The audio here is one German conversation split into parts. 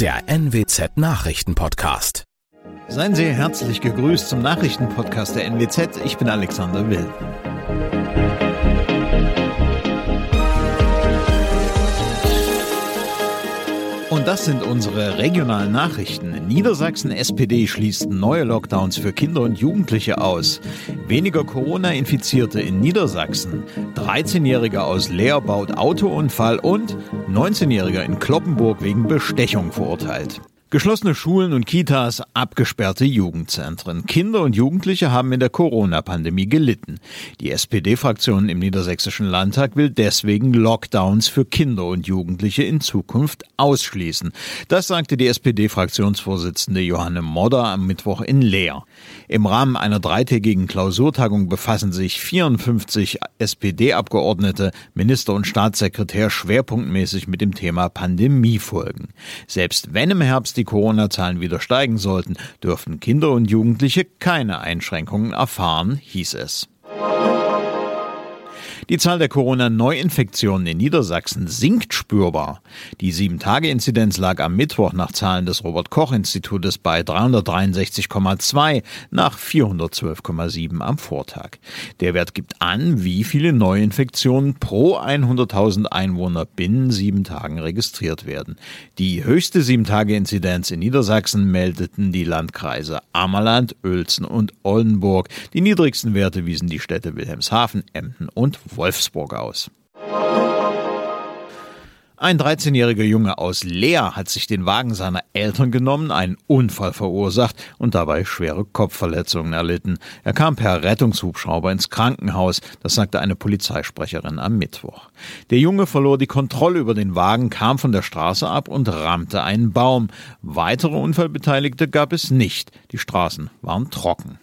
der NWZ Nachrichtenpodcast. Seien Sie herzlich gegrüßt zum Nachrichtenpodcast der NWZ. Ich bin Alexander Will. Und das sind unsere regionalen Nachrichten. Niedersachsen SPD schließt neue Lockdowns für Kinder und Jugendliche aus. Weniger Corona-Infizierte in Niedersachsen. 13-Jähriger aus Leer baut Autounfall und 19-Jähriger in Kloppenburg wegen Bestechung verurteilt. Geschlossene Schulen und Kitas, abgesperrte Jugendzentren. Kinder und Jugendliche haben in der Corona-Pandemie gelitten. Die SPD-Fraktion im Niedersächsischen Landtag will deswegen Lockdowns für Kinder und Jugendliche in Zukunft ausschließen. Das sagte die SPD-Fraktionsvorsitzende Johanne Modder am Mittwoch in Leer. Im Rahmen einer dreitägigen Klausurtagung befassen sich 54 SPD-Abgeordnete, Minister und Staatssekretär schwerpunktmäßig mit dem Thema Pandemiefolgen. Selbst wenn im Herbst die Corona-Zahlen wieder steigen sollten, dürften Kinder und Jugendliche keine Einschränkungen erfahren, hieß es. Die Zahl der Corona-Neuinfektionen in Niedersachsen sinkt spürbar. Die 7-Tage-Inzidenz lag am Mittwoch nach Zahlen des Robert-Koch-Institutes bei 363,2 nach 412,7 am Vortag. Der Wert gibt an, wie viele Neuinfektionen pro 100.000 Einwohner binnen sieben Tagen registriert werden. Die höchste 7-Tage-Inzidenz in Niedersachsen meldeten die Landkreise Ammerland, Uelzen und Oldenburg. Die niedrigsten Werte wiesen die Städte Wilhelmshaven, Emden und Wolfsburg aus. Ein 13-jähriger Junge aus Leer hat sich den Wagen seiner Eltern genommen, einen Unfall verursacht und dabei schwere Kopfverletzungen erlitten. Er kam per Rettungshubschrauber ins Krankenhaus, das sagte eine Polizeisprecherin am Mittwoch. Der Junge verlor die Kontrolle über den Wagen, kam von der Straße ab und rammte einen Baum. Weitere Unfallbeteiligte gab es nicht. Die Straßen waren trocken.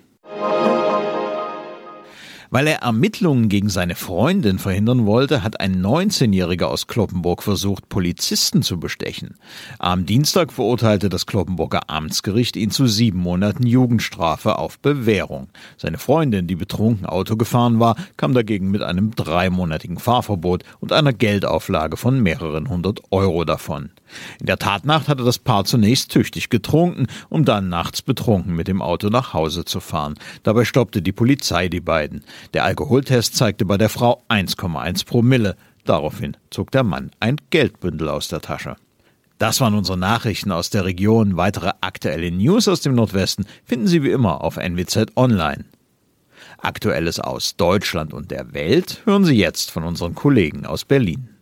Weil er Ermittlungen gegen seine Freundin verhindern wollte, hat ein 19-Jähriger aus Kloppenburg versucht, Polizisten zu bestechen. Am Dienstag verurteilte das Kloppenburger Amtsgericht ihn zu sieben Monaten Jugendstrafe auf Bewährung. Seine Freundin, die betrunken Auto gefahren war, kam dagegen mit einem dreimonatigen Fahrverbot und einer Geldauflage von mehreren hundert Euro davon. In der Tatnacht hatte das Paar zunächst tüchtig getrunken, um dann nachts betrunken mit dem Auto nach Hause zu fahren. Dabei stoppte die Polizei die beiden. Der Alkoholtest zeigte bei der Frau 1,1 Promille. Daraufhin zog der Mann ein Geldbündel aus der Tasche. Das waren unsere Nachrichten aus der Region. Weitere aktuelle News aus dem Nordwesten finden Sie wie immer auf NWZ Online. Aktuelles aus Deutschland und der Welt hören Sie jetzt von unseren Kollegen aus Berlin.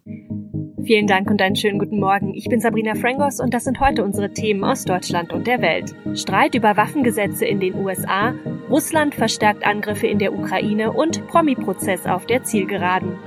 Vielen Dank und einen schönen guten Morgen. Ich bin Sabrina Frangos und das sind heute unsere Themen aus Deutschland und der Welt. Streit über Waffengesetze in den USA, Russland verstärkt Angriffe in der Ukraine und Promi-Prozess auf der Zielgeraden.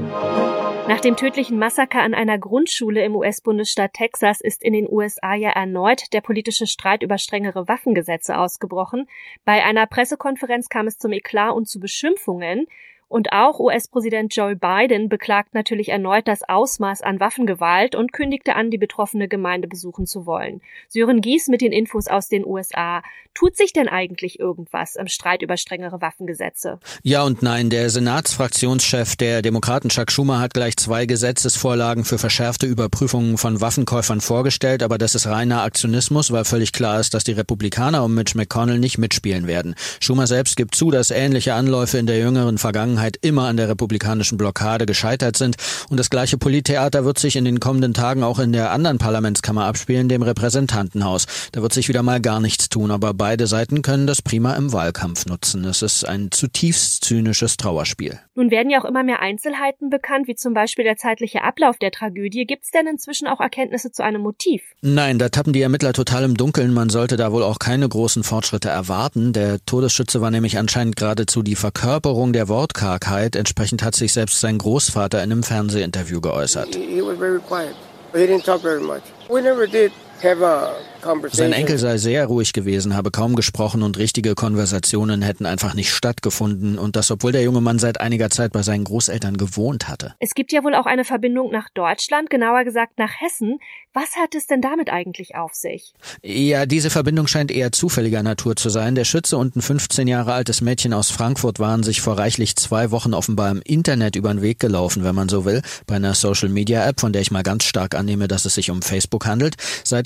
Nach dem tödlichen Massaker an einer Grundschule im US-Bundesstaat Texas ist in den USA ja erneut der politische Streit über strengere Waffengesetze ausgebrochen. Bei einer Pressekonferenz kam es zum Eklat und zu Beschimpfungen. Und auch US-Präsident Joe Biden beklagt natürlich erneut das Ausmaß an Waffengewalt und kündigte an, die betroffene Gemeinde besuchen zu wollen. Sören Gies mit den Infos aus den USA. Tut sich denn eigentlich irgendwas im Streit über strengere Waffengesetze? Ja und nein. Der Senatsfraktionschef der Demokraten Chuck Schumer hat gleich zwei Gesetzesvorlagen für verschärfte Überprüfungen von Waffenkäufern vorgestellt, aber das ist reiner Aktionismus, weil völlig klar ist, dass die Republikaner um Mitch McConnell nicht mitspielen werden. Schumer selbst gibt zu, dass ähnliche Anläufe in der jüngeren Vergangenheit Vergangenheit immer an der republikanischen Blockade gescheitert sind. Und das gleiche Polittheater wird sich in den kommenden Tagen auch in der anderen Parlamentskammer abspielen, dem Repräsentantenhaus. Da wird sich wieder mal gar nichts tun, aber beide Seiten können das prima im Wahlkampf nutzen. Es ist ein zutiefst zynisches Trauerspiel. Nun werden ja auch immer mehr Einzelheiten bekannt, wie zum Beispiel der zeitliche Ablauf der Tragödie. Gibt es denn inzwischen auch Erkenntnisse zu einem Motiv? Nein, da tappen die Ermittler total im Dunkeln. Man sollte da wohl auch keine großen Fortschritte erwarten. Der Todesschütze war nämlich anscheinend geradezu die Verkörperung der Wortkartei Kargheit. Entsprechend hat sich selbst sein Großvater in einem Fernsehinterview geäußert. He, he sein Enkel sei sehr ruhig gewesen, habe kaum gesprochen und richtige Konversationen hätten einfach nicht stattgefunden und das, obwohl der junge Mann seit einiger Zeit bei seinen Großeltern gewohnt hatte. Es gibt ja wohl auch eine Verbindung nach Deutschland, genauer gesagt nach Hessen. Was hat es denn damit eigentlich auf sich? Ja, diese Verbindung scheint eher zufälliger Natur zu sein. Der Schütze und ein 15 Jahre altes Mädchen aus Frankfurt waren sich vor reichlich zwei Wochen offenbar im Internet über den Weg gelaufen, wenn man so will, bei einer Social-Media-App, von der ich mal ganz stark annehme, dass es sich um Facebook Facebook handelt.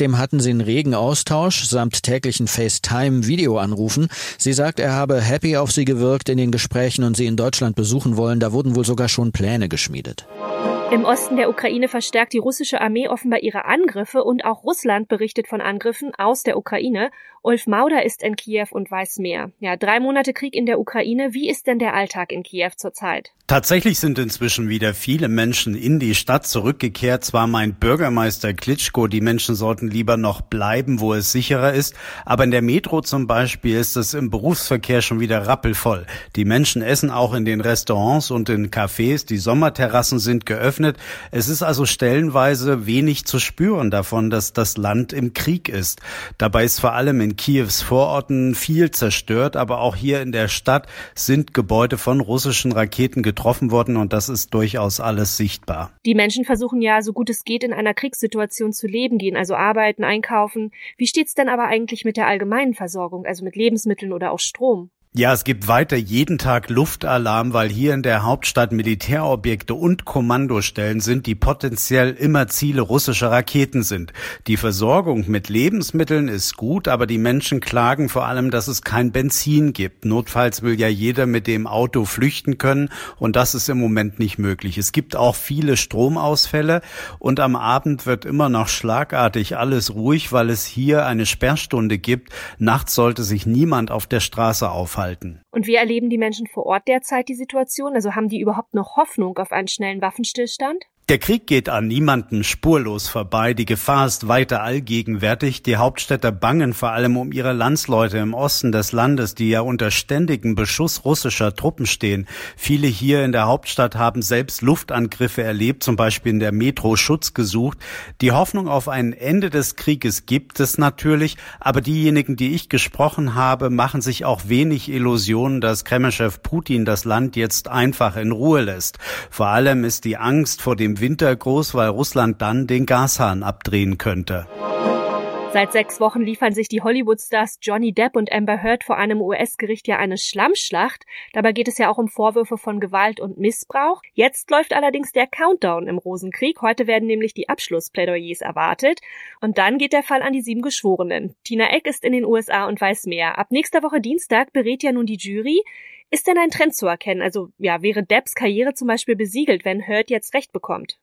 Seitdem hatten sie einen regen Austausch samt täglichen FaceTime-Videoanrufen. Sie sagt, er habe happy auf sie gewirkt in den Gesprächen und sie in Deutschland besuchen wollen. Da wurden wohl sogar schon Pläne geschmiedet. Im Osten der Ukraine verstärkt die russische Armee offenbar ihre Angriffe und auch Russland berichtet von Angriffen aus der Ukraine. Ulf Mauder ist in Kiew und weiß mehr. Ja, drei Monate Krieg in der Ukraine. Wie ist denn der Alltag in Kiew zurzeit? Tatsächlich sind inzwischen wieder viele Menschen in die Stadt zurückgekehrt. Zwar mein Bürgermeister Klitschko, die Menschen sollten lieber noch bleiben, wo es sicherer ist. Aber in der Metro zum Beispiel ist es im Berufsverkehr schon wieder rappelvoll. Die Menschen essen auch in den Restaurants und in Cafés. Die Sommerterrassen sind geöffnet. Es ist also stellenweise wenig zu spüren davon, dass das Land im Krieg ist. Dabei ist vor allem in in Kiews Vororten viel zerstört, aber auch hier in der Stadt sind Gebäude von russischen Raketen getroffen worden und das ist durchaus alles sichtbar. Die Menschen versuchen ja, so gut es geht, in einer Kriegssituation zu leben, gehen also arbeiten, einkaufen. Wie steht's denn aber eigentlich mit der allgemeinen Versorgung, also mit Lebensmitteln oder auch Strom? Ja, es gibt weiter jeden Tag Luftalarm, weil hier in der Hauptstadt Militärobjekte und Kommandostellen sind, die potenziell immer Ziele russischer Raketen sind. Die Versorgung mit Lebensmitteln ist gut, aber die Menschen klagen vor allem, dass es kein Benzin gibt. Notfalls will ja jeder mit dem Auto flüchten können und das ist im Moment nicht möglich. Es gibt auch viele Stromausfälle und am Abend wird immer noch schlagartig alles ruhig, weil es hier eine Sperrstunde gibt. Nachts sollte sich niemand auf der Straße aufhalten aufhalten. Und wie erleben die Menschen vor Ort derzeit die Situation? Also haben die überhaupt noch Hoffnung auf einen schnellen Waffenstillstand? Der Krieg geht an niemanden spurlos vorbei. Die Gefahr ist weiter allgegenwärtig. Die Hauptstädter bangen vor allem um ihre Landsleute im Osten des Landes, die ja unter ständigem Beschuss russischer Truppen stehen. Viele hier in der Hauptstadt haben selbst Luftangriffe erlebt, zum Beispiel in der Metro Schutz gesucht. Die Hoffnung auf ein Ende des Krieges gibt es natürlich, aber diejenigen, die ich gesprochen habe, machen sich auch wenig Illusionen, dass Kremlchef Putin das Land jetzt einfach in Ruhe lässt. Vor allem ist die Angst vor dem im Winter groß, weil Russland dann den Gashahn abdrehen könnte. Seit sechs Wochen liefern sich die Hollywood-Stars Johnny Depp und Amber Heard vor einem US-Gericht ja eine Schlammschlacht. Dabei geht es ja auch um Vorwürfe von Gewalt und Missbrauch. Jetzt läuft allerdings der Countdown im Rosenkrieg. Heute werden nämlich die Abschlussplädoyers erwartet. Und dann geht der Fall an die sieben Geschworenen. Tina Eck ist in den USA und weiß mehr. Ab nächster Woche Dienstag berät ja nun die Jury. Ist denn ein Trend zu erkennen? Also ja, wäre Debs Karriere zum Beispiel besiegelt, wenn Hurt jetzt Recht bekommt?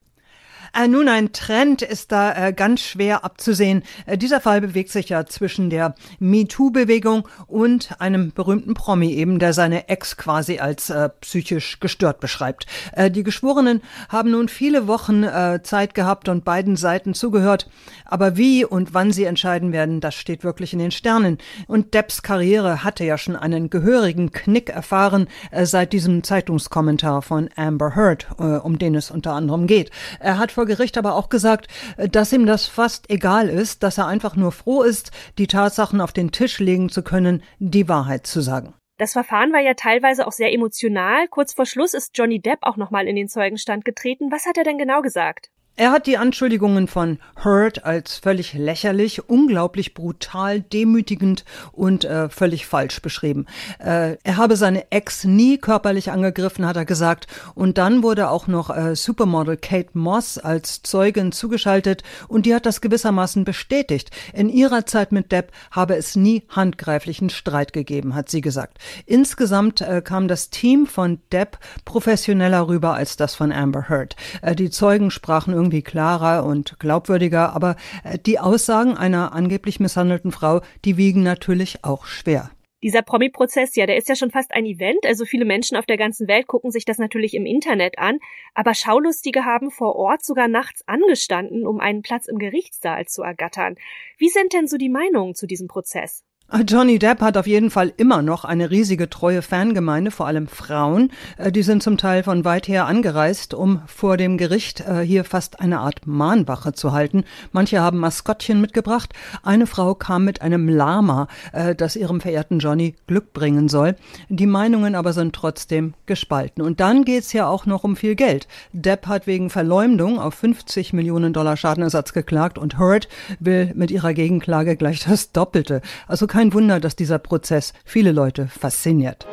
Äh, nun, ein Trend ist da äh, ganz schwer abzusehen. Äh, dieser Fall bewegt sich ja zwischen der MeToo-Bewegung und einem berühmten Promi eben, der seine Ex quasi als äh, psychisch gestört beschreibt. Äh, die Geschworenen haben nun viele Wochen äh, Zeit gehabt und beiden Seiten zugehört. Aber wie und wann sie entscheiden werden, das steht wirklich in den Sternen. Und Depps Karriere hatte ja schon einen gehörigen Knick erfahren seit diesem Zeitungskommentar von Amber Heard, um den es unter anderem geht. Er hat vor Gericht aber auch gesagt, äh, dass ihm das fast egal ist, dass er einfach nur froh ist, die Tatsachen auf den Tisch legen zu können, die Wahrheit zu sagen. Das Verfahren war ja teilweise auch sehr emotional. Kurz vor Schluss ist Johnny Depp auch nochmal in den Zeugenstand getreten. Was hat er denn genau gesagt? Er hat die Anschuldigungen von Hurt als völlig lächerlich, unglaublich brutal, demütigend und äh, völlig falsch beschrieben. Äh, er habe seine Ex nie körperlich angegriffen, hat er gesagt. Und dann wurde auch noch äh, Supermodel Kate Moss als Zeugin zugeschaltet und die hat das gewissermaßen bestätigt. In ihrer Zeit mit Depp habe es nie handgreiflichen Streit gegeben, hat sie gesagt. Insgesamt äh, kam das Team von Depp professioneller rüber als das von Amber Heard. Äh, die Zeugen sprachen irgendwie irgendwie klarer und glaubwürdiger, aber äh, die Aussagen einer angeblich misshandelten Frau, die wiegen natürlich auch schwer. Dieser Promi-Prozess, ja, der ist ja schon fast ein Event. Also viele Menschen auf der ganzen Welt gucken sich das natürlich im Internet an. Aber Schaulustige haben vor Ort sogar nachts angestanden, um einen Platz im Gerichtssaal zu ergattern. Wie sind denn so die Meinungen zu diesem Prozess? Johnny Depp hat auf jeden Fall immer noch eine riesige treue Fangemeinde, vor allem Frauen. Äh, die sind zum Teil von weit her angereist, um vor dem Gericht äh, hier fast eine Art Mahnwache zu halten. Manche haben Maskottchen mitgebracht. Eine Frau kam mit einem Lama, äh, das ihrem verehrten Johnny Glück bringen soll. Die Meinungen aber sind trotzdem gespalten. Und dann geht's ja auch noch um viel Geld. Depp hat wegen Verleumdung auf 50 Millionen Dollar Schadenersatz geklagt und Hurt will mit ihrer Gegenklage gleich das Doppelte. Also kein Wunder, dass dieser Prozess viele Leute fasziniert.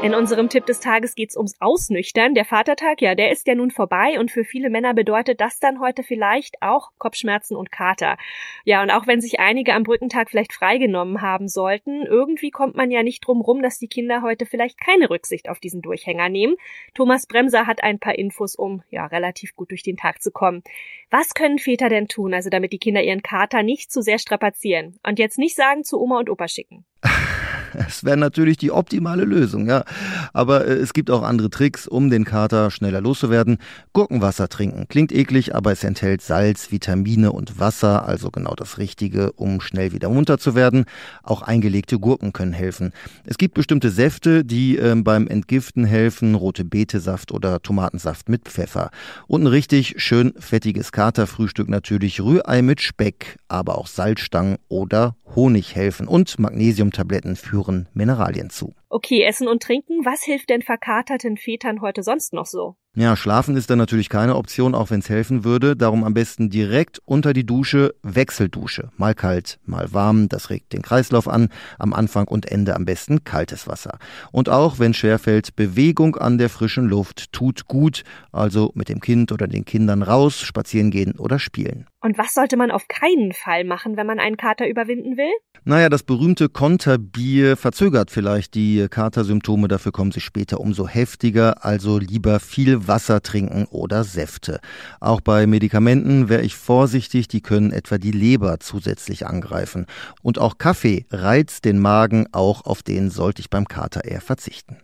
In unserem Tipp des Tages geht's ums Ausnüchtern. Der Vatertag, ja, der ist ja nun vorbei und für viele Männer bedeutet das dann heute vielleicht auch Kopfschmerzen und Kater. Ja, und auch wenn sich einige am Brückentag vielleicht freigenommen haben sollten, irgendwie kommt man ja nicht drum rum, dass die Kinder heute vielleicht keine Rücksicht auf diesen Durchhänger nehmen. Thomas Bremser hat ein paar Infos, um ja relativ gut durch den Tag zu kommen. Was können Väter denn tun, also damit die Kinder ihren Kater nicht zu sehr strapazieren? Und jetzt nicht sagen zu Oma und Opa schicken. Es wäre natürlich die optimale Lösung, ja. Aber äh, es gibt auch andere Tricks, um den Kater schneller loszuwerden. Gurkenwasser trinken. Klingt eklig, aber es enthält Salz, Vitamine und Wasser, also genau das Richtige, um schnell wieder munter zu werden. Auch eingelegte Gurken können helfen. Es gibt bestimmte Säfte, die äh, beim Entgiften helfen. Rote Betesaft oder Tomatensaft mit Pfeffer. Und ein richtig schön fettiges Katerfrühstück natürlich. Rührei mit Speck, aber auch Salzstangen oder Honig helfen. Und Magnesiumtabletten führen führen Mineralien zu. Okay, Essen und Trinken, was hilft denn verkaterten Vätern heute sonst noch so? Ja, schlafen ist dann natürlich keine Option, auch wenn es helfen würde. Darum am besten direkt unter die Dusche, Wechseldusche. Mal kalt, mal warm, das regt den Kreislauf an. Am Anfang und Ende am besten kaltes Wasser. Und auch wenn schwerfällt, Bewegung an der frischen Luft tut gut. Also mit dem Kind oder den Kindern raus, spazieren gehen oder spielen. Und was sollte man auf keinen Fall machen, wenn man einen Kater überwinden will? Naja, das berühmte Konterbier verzögert vielleicht die Katersymptome, dafür kommen sie später umso heftiger, also lieber viel Wasser trinken oder Säfte. Auch bei Medikamenten wäre ich vorsichtig, die können etwa die Leber zusätzlich angreifen. Und auch Kaffee reizt den Magen, auch auf den sollte ich beim Kater eher verzichten.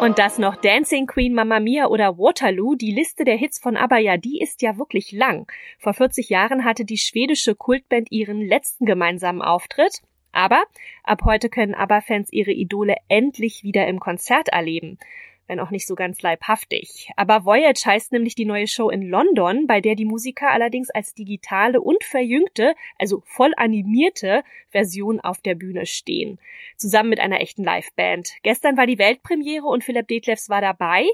Und das noch Dancing Queen, Mamma Mia oder Waterloo, die Liste der Hits von ABBA, ja, die ist ja wirklich lang. Vor 40 Jahren hatte die schwedische Kultband ihren letzten gemeinsamen Auftritt. Aber ab heute können ABBA-Fans ihre Idole endlich wieder im Konzert erleben wenn auch nicht so ganz leibhaftig. Aber Voyage heißt nämlich die neue Show in London, bei der die Musiker allerdings als digitale und verjüngte, also voll animierte Version auf der Bühne stehen. Zusammen mit einer echten Liveband. Gestern war die Weltpremiere und Philipp Detlefs war dabei.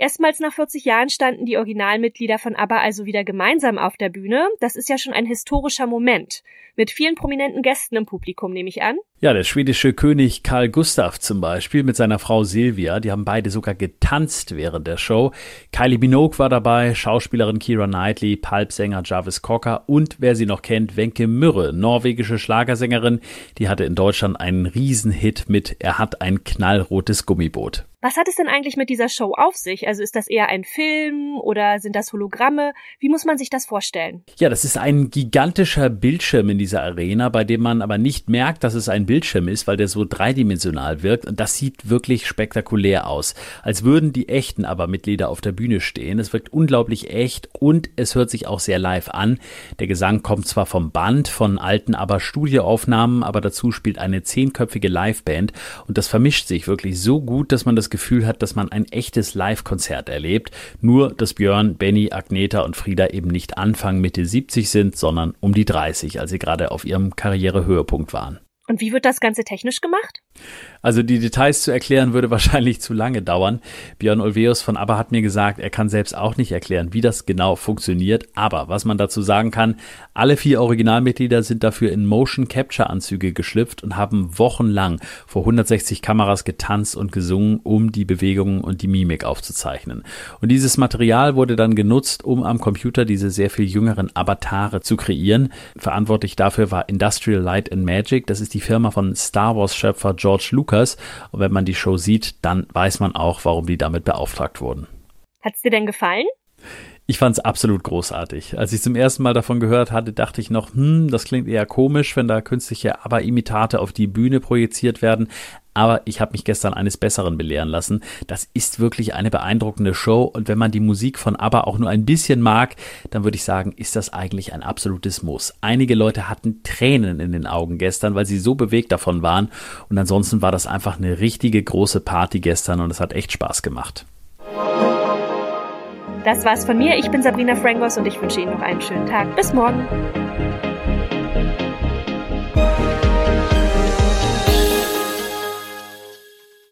Erstmals nach 40 Jahren standen die Originalmitglieder von ABBA also wieder gemeinsam auf der Bühne. Das ist ja schon ein historischer Moment. Mit vielen prominenten Gästen im Publikum, nehme ich an. Ja, der schwedische König Karl Gustav zum Beispiel mit seiner Frau Silvia, die haben beide sogar getanzt während der Show. Kylie Minogue war dabei, Schauspielerin Kira Knightley, Pulpsänger Jarvis Cocker und wer sie noch kennt, Wenke Mürre, norwegische Schlagersängerin, die hatte in Deutschland einen Riesenhit mit Er hat ein knallrotes Gummiboot. Was hat es denn eigentlich mit dieser Show auf sich? Also ist das eher ein Film oder sind das Hologramme? Wie muss man sich das vorstellen? Ja, das ist ein gigantischer Bildschirm in dieser Arena, bei dem man aber nicht merkt, dass es ein Bildschirm ist, weil der so dreidimensional wirkt. Und das sieht wirklich spektakulär aus. Als würden die echten aber Mitglieder auf der Bühne stehen. Es wirkt unglaublich echt und es hört sich auch sehr live an. Der Gesang kommt zwar vom Band, von alten aber Studioaufnahmen, aber dazu spielt eine zehnköpfige Liveband und das vermischt sich wirklich so gut, dass man das Gefühl hat, dass man ein echtes Live-Konzert erlebt. Nur, dass Björn, Benny, Agneta und Frieda eben nicht Anfang Mitte 70 sind, sondern um die 30, als sie gerade auf ihrem Karrierehöhepunkt waren. Und wie wird das Ganze technisch gemacht? Also die Details zu erklären würde wahrscheinlich zu lange dauern. Björn Olveus von ABBA hat mir gesagt, er kann selbst auch nicht erklären, wie das genau funktioniert. Aber was man dazu sagen kann, alle vier Originalmitglieder sind dafür in Motion Capture Anzüge geschlüpft und haben wochenlang vor 160 Kameras getanzt und gesungen, um die Bewegungen und die Mimik aufzuzeichnen. Und dieses Material wurde dann genutzt, um am Computer diese sehr viel jüngeren Avatare zu kreieren. Verantwortlich dafür war Industrial Light and Magic. Das ist die Firma von Star Wars Schöpfer George Lucas. Und wenn man die Show sieht, dann weiß man auch, warum die damit beauftragt wurden. Hat's dir denn gefallen? Ich fand es absolut großartig. Als ich zum ersten Mal davon gehört hatte, dachte ich noch, hm, das klingt eher komisch, wenn da künstliche Aber-Imitate auf die Bühne projiziert werden. Aber ich habe mich gestern eines Besseren belehren lassen. Das ist wirklich eine beeindruckende Show und wenn man die Musik von ABBA auch nur ein bisschen mag, dann würde ich sagen, ist das eigentlich ein absolutes Muss. Einige Leute hatten Tränen in den Augen gestern, weil sie so bewegt davon waren und ansonsten war das einfach eine richtige große Party gestern und es hat echt Spaß gemacht. Das war's von mir. Ich bin Sabrina Frangos und ich wünsche Ihnen noch einen schönen Tag. Bis morgen.